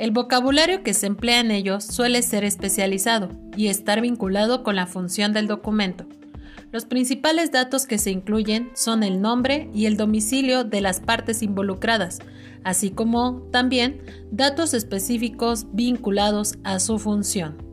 El vocabulario que se emplea en ellos suele ser especializado y estar vinculado con la función del documento. Los principales datos que se incluyen son el nombre y el domicilio de las partes involucradas, así como también datos específicos vinculados a su función.